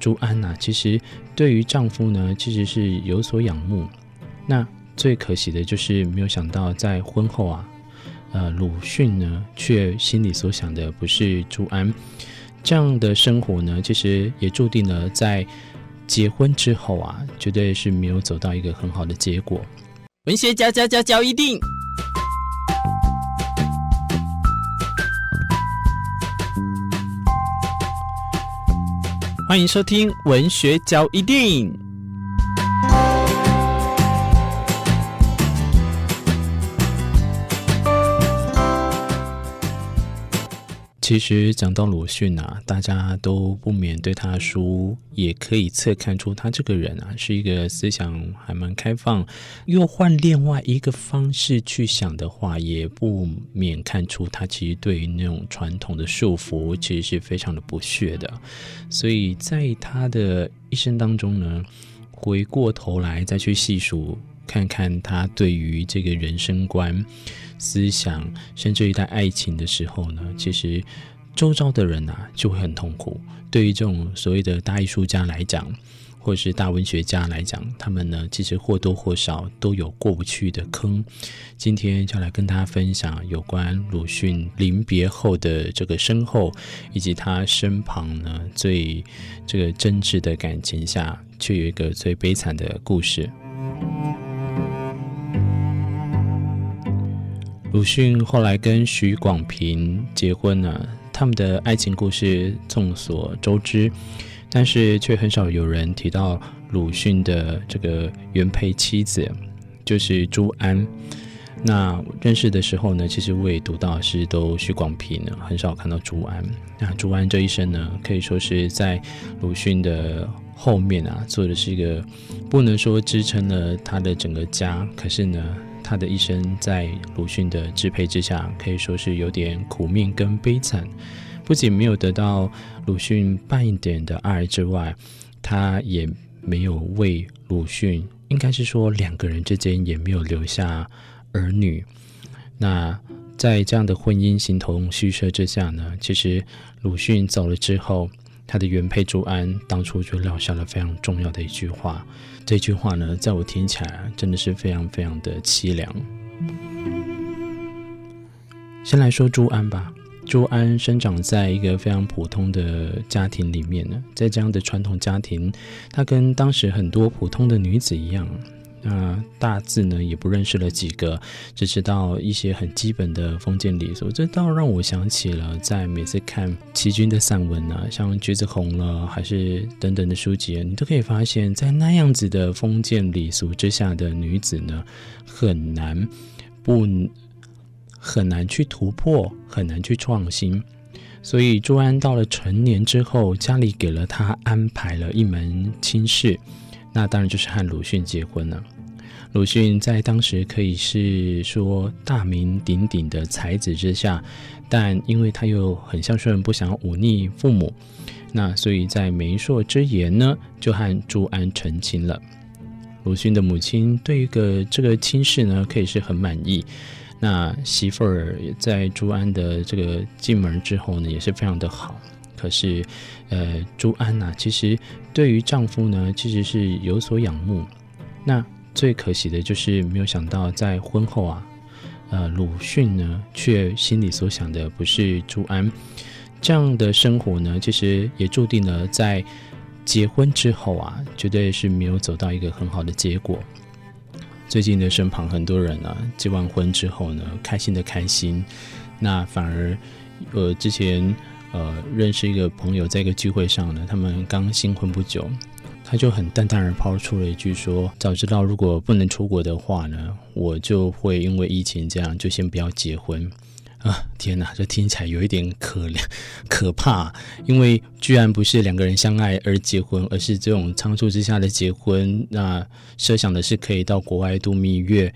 朱安呐，其实对于丈夫呢，其实是有所仰慕。那最可惜的就是没有想到，在婚后啊，呃，鲁迅呢，却心里所想的不是朱安。这样的生活呢，其实也注定了在结婚之后啊，绝对是没有走到一个很好的结果。文学家家家教一定，欢迎收听文学交易电影。其实讲到鲁迅啊，大家都不免对他的书也可以侧看出他这个人啊，是一个思想还蛮开放。又换另外一个方式去想的话，也不免看出他其实对于那种传统的束缚，其实是非常的不屑的。所以在他的一生当中呢，回过头来再去细数，看看他对于这个人生观。思想，甚至于在爱情的时候呢，其实周遭的人啊就会很痛苦。对于这种所谓的大艺术家来讲，或是大文学家来讲，他们呢其实或多或少都有过不去的坑。今天就来跟大家分享有关鲁迅临别后的这个身后，以及他身旁呢最这个真挚的感情下，却有一个最悲惨的故事。鲁迅后来跟许广平结婚了，他们的爱情故事众所周知，但是却很少有人提到鲁迅的这个原配妻子，就是朱安。那认识的时候呢，其实我也读到是都许广平呢，很少看到朱安。那朱安这一生呢，可以说是在鲁迅的后面啊，做的是一个不能说支撑了他的整个家，可是呢。他的一生在鲁迅的支配之下，可以说是有点苦命跟悲惨。不仅没有得到鲁迅半一点的爱之外，他也没有为鲁迅，应该是说两个人之间也没有留下儿女。那在这样的婚姻形同虚设之下呢，其实鲁迅走了之后，他的原配朱安当初就撂下了非常重要的一句话。这句话呢，在我听起来真的是非常非常的凄凉。先来说朱安吧，朱安生长在一个非常普通的家庭里面呢，在这样的传统家庭，她跟当时很多普通的女子一样。那大字呢也不认识了几个，只知道一些很基本的封建礼俗。这倒让我想起了在每次看琦君的散文啊，像《橘子红了》还是等等的书籍，你都可以发现，在那样子的封建礼俗之下的女子呢，很难不很难去突破，很难去创新。所以朱安到了成年之后，家里给了她安排了一门亲事。那当然就是和鲁迅结婚了。鲁迅在当时可以是说大名鼎鼎的才子之下，但因为他又很孝顺，不想忤逆父母，那所以在媒妁之言呢，就和朱安成亲了。鲁迅的母亲对一个这个亲事呢，可以是很满意。那媳妇儿在朱安的这个进门之后呢，也是非常的好。可是，呃，朱安呐，其实对于丈夫呢，其实是有所仰慕。那最可惜的就是没有想到，在婚后啊，呃，鲁迅呢，却心里所想的不是朱安。这样的生活呢，其实也注定了在结婚之后啊，绝对是没有走到一个很好的结果。最近的身旁很多人啊，结完婚之后呢，开心的开心，那反而，呃，之前。呃，认识一个朋友，在一个聚会上呢，他们刚新婚不久，他就很淡淡而抛出了一句说：“早知道如果不能出国的话呢，我就会因为疫情这样就先不要结婚。”啊，天哪，这听起来有一点可怜 可怕，因为居然不是两个人相爱而结婚，而是这种仓促之下的结婚。那设想的是可以到国外度蜜月，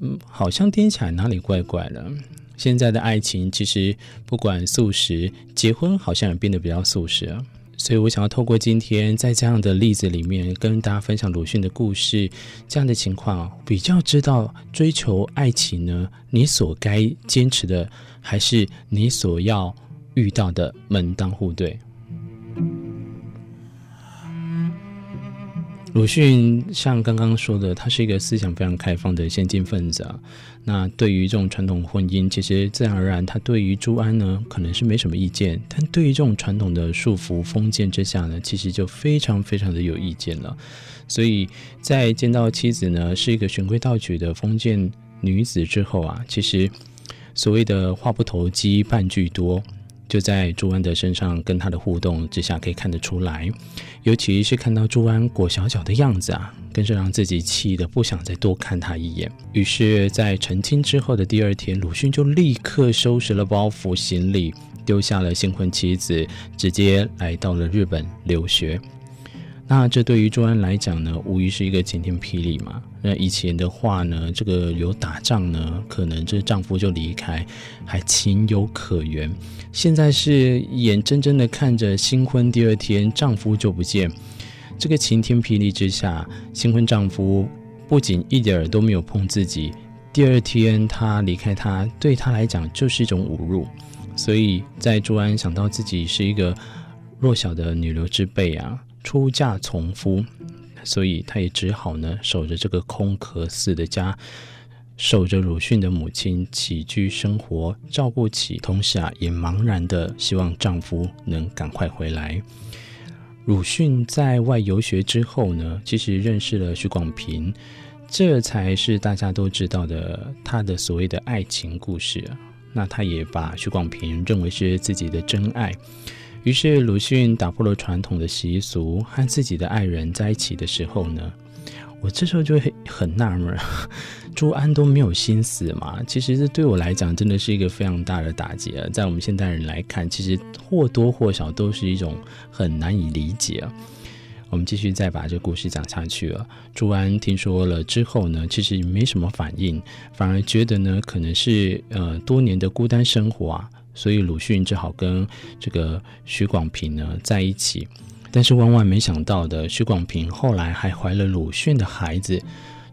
嗯，好像听起来哪里怪怪的。现在的爱情其实不管素食，结婚好像也变得比较素食啊。所以我想要透过今天在这样的例子里面跟大家分享鲁迅的故事，这样的情况比较知道追求爱情呢，你所该坚持的，还是你所要遇到的门当户对。鲁迅像刚刚说的，他是一个思想非常开放的先进分子啊。那对于这种传统婚姻，其实自然而然，他对于朱安呢，可能是没什么意见；但对于这种传统的束缚封建之下呢，其实就非常非常的有意见了。所以在见到妻子呢，是一个循规蹈矩的封建女子之后啊，其实所谓的话不投机半句多。就在朱安的身上跟他的互动之下，可以看得出来，尤其是看到朱安裹小脚的样子啊，更是让自己气得不想再多看他一眼。于是，在成亲之后的第二天，鲁迅就立刻收拾了包袱行李，丢下了新婚妻子，直接来到了日本留学。那这对于朱安来讲呢，无疑是一个晴天霹雳嘛。那以前的话呢，这个有打仗呢，可能这丈夫就离开，还情有可原。现在是眼睁睁的看着新婚第二天丈夫就不见，这个晴天霹雳之下，新婚丈夫不仅一点儿都没有碰自己，第二天他离开他，对他来讲就是一种侮辱。所以在朱安想到自己是一个弱小的女流之辈啊。出嫁从夫，所以他也只好呢守着这个空壳似的家，守着鲁迅的母亲起居生活，照顾起，同时啊也茫然的希望丈夫能赶快回来。鲁迅在外游学之后呢，其实认识了许广平，这才是大家都知道的他的所谓的爱情故事。那他也把许广平认为是自己的真爱。于是鲁迅打破了传统的习俗，和自己的爱人在一起的时候呢，我这时候就会很纳闷，朱安都没有心思嘛？其实这对我来讲真的是一个非常大的打击啊！在我们现代人来看，其实或多或少都是一种很难以理解。我们继续再把这故事讲下去了。朱安听说了之后呢，其实没什么反应，反而觉得呢，可能是呃多年的孤单生活啊。所以鲁迅只好跟这个许广平呢在一起，但是万万没想到的，许广平后来还怀了鲁迅的孩子。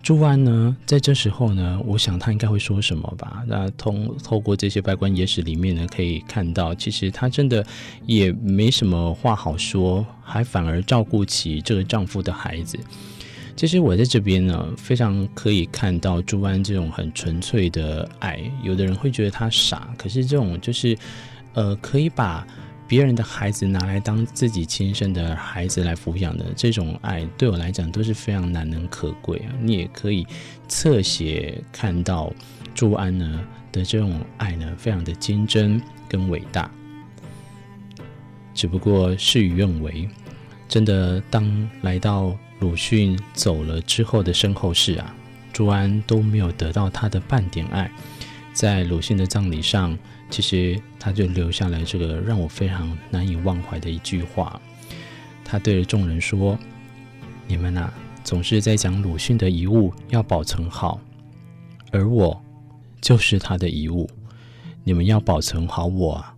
朱安呢，在这时候呢，我想他应该会说什么吧？那通透过这些稗官野史里面呢，可以看到，其实他真的也没什么话好说，还反而照顾起这个丈夫的孩子。其实我在这边呢，非常可以看到朱安这种很纯粹的爱。有的人会觉得他傻，可是这种就是，呃，可以把别人的孩子拿来当自己亲生的孩子来抚养的这种爱，对我来讲都是非常难能可贵啊。你也可以侧写看到朱安呢的这种爱呢，非常的坚贞跟伟大。只不过事与愿违，真的当来到。鲁迅走了之后的身后事啊，朱安都没有得到他的半点爱。在鲁迅的葬礼上，其实他就留下了这个让我非常难以忘怀的一句话。他对着众人说：“你们呐、啊，总是在讲鲁迅的遗物要保存好，而我就是他的遗物，你们要保存好我啊！”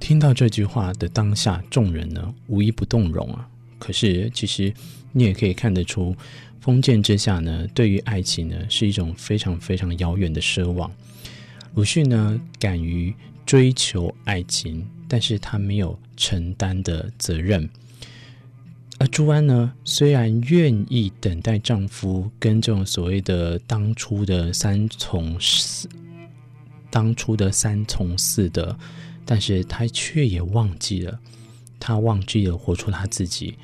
听到这句话的当下，众人呢无一不动容啊。可是其实。你也可以看得出，封建之下呢，对于爱情呢，是一种非常非常遥远的奢望。鲁迅呢，敢于追求爱情，但是他没有承担的责任。而朱安呢，虽然愿意等待丈夫跟这种所谓的当初的三从四，当初的三从四德，但是他却也忘记了，他忘记了活出他自己，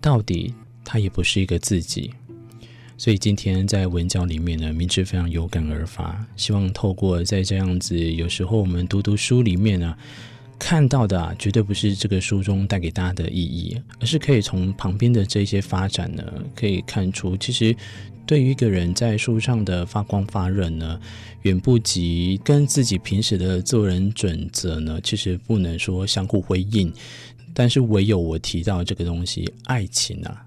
到底。他也不是一个自己，所以今天在文教里面呢，明智非常有感而发，希望透过在这样子，有时候我们读读书里面呢，看到的啊，绝对不是这个书中带给大家的意义，而是可以从旁边的这些发展呢，可以看出，其实对于一个人在书上的发光发热呢，远不及跟自己平时的做人准则呢，其实不能说相互辉映，但是唯有我提到这个东西，爱情啊。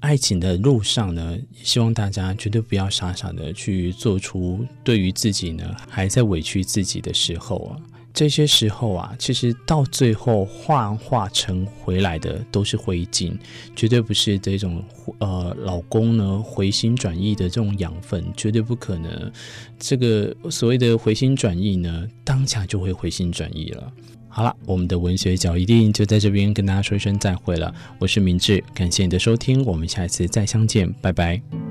爱情的路上呢，希望大家绝对不要傻傻的去做出对于自己呢还在委屈自己的时候啊，这些时候啊，其实到最后化化成回来的都是灰烬，绝对不是这种呃老公呢回心转意的这种养分，绝对不可能。这个所谓的回心转意呢，当下就会回心转意了。好了，我们的文学角一定就在这边跟大家说一声再会了。我是明智，感谢你的收听，我们下一次再相见，拜拜。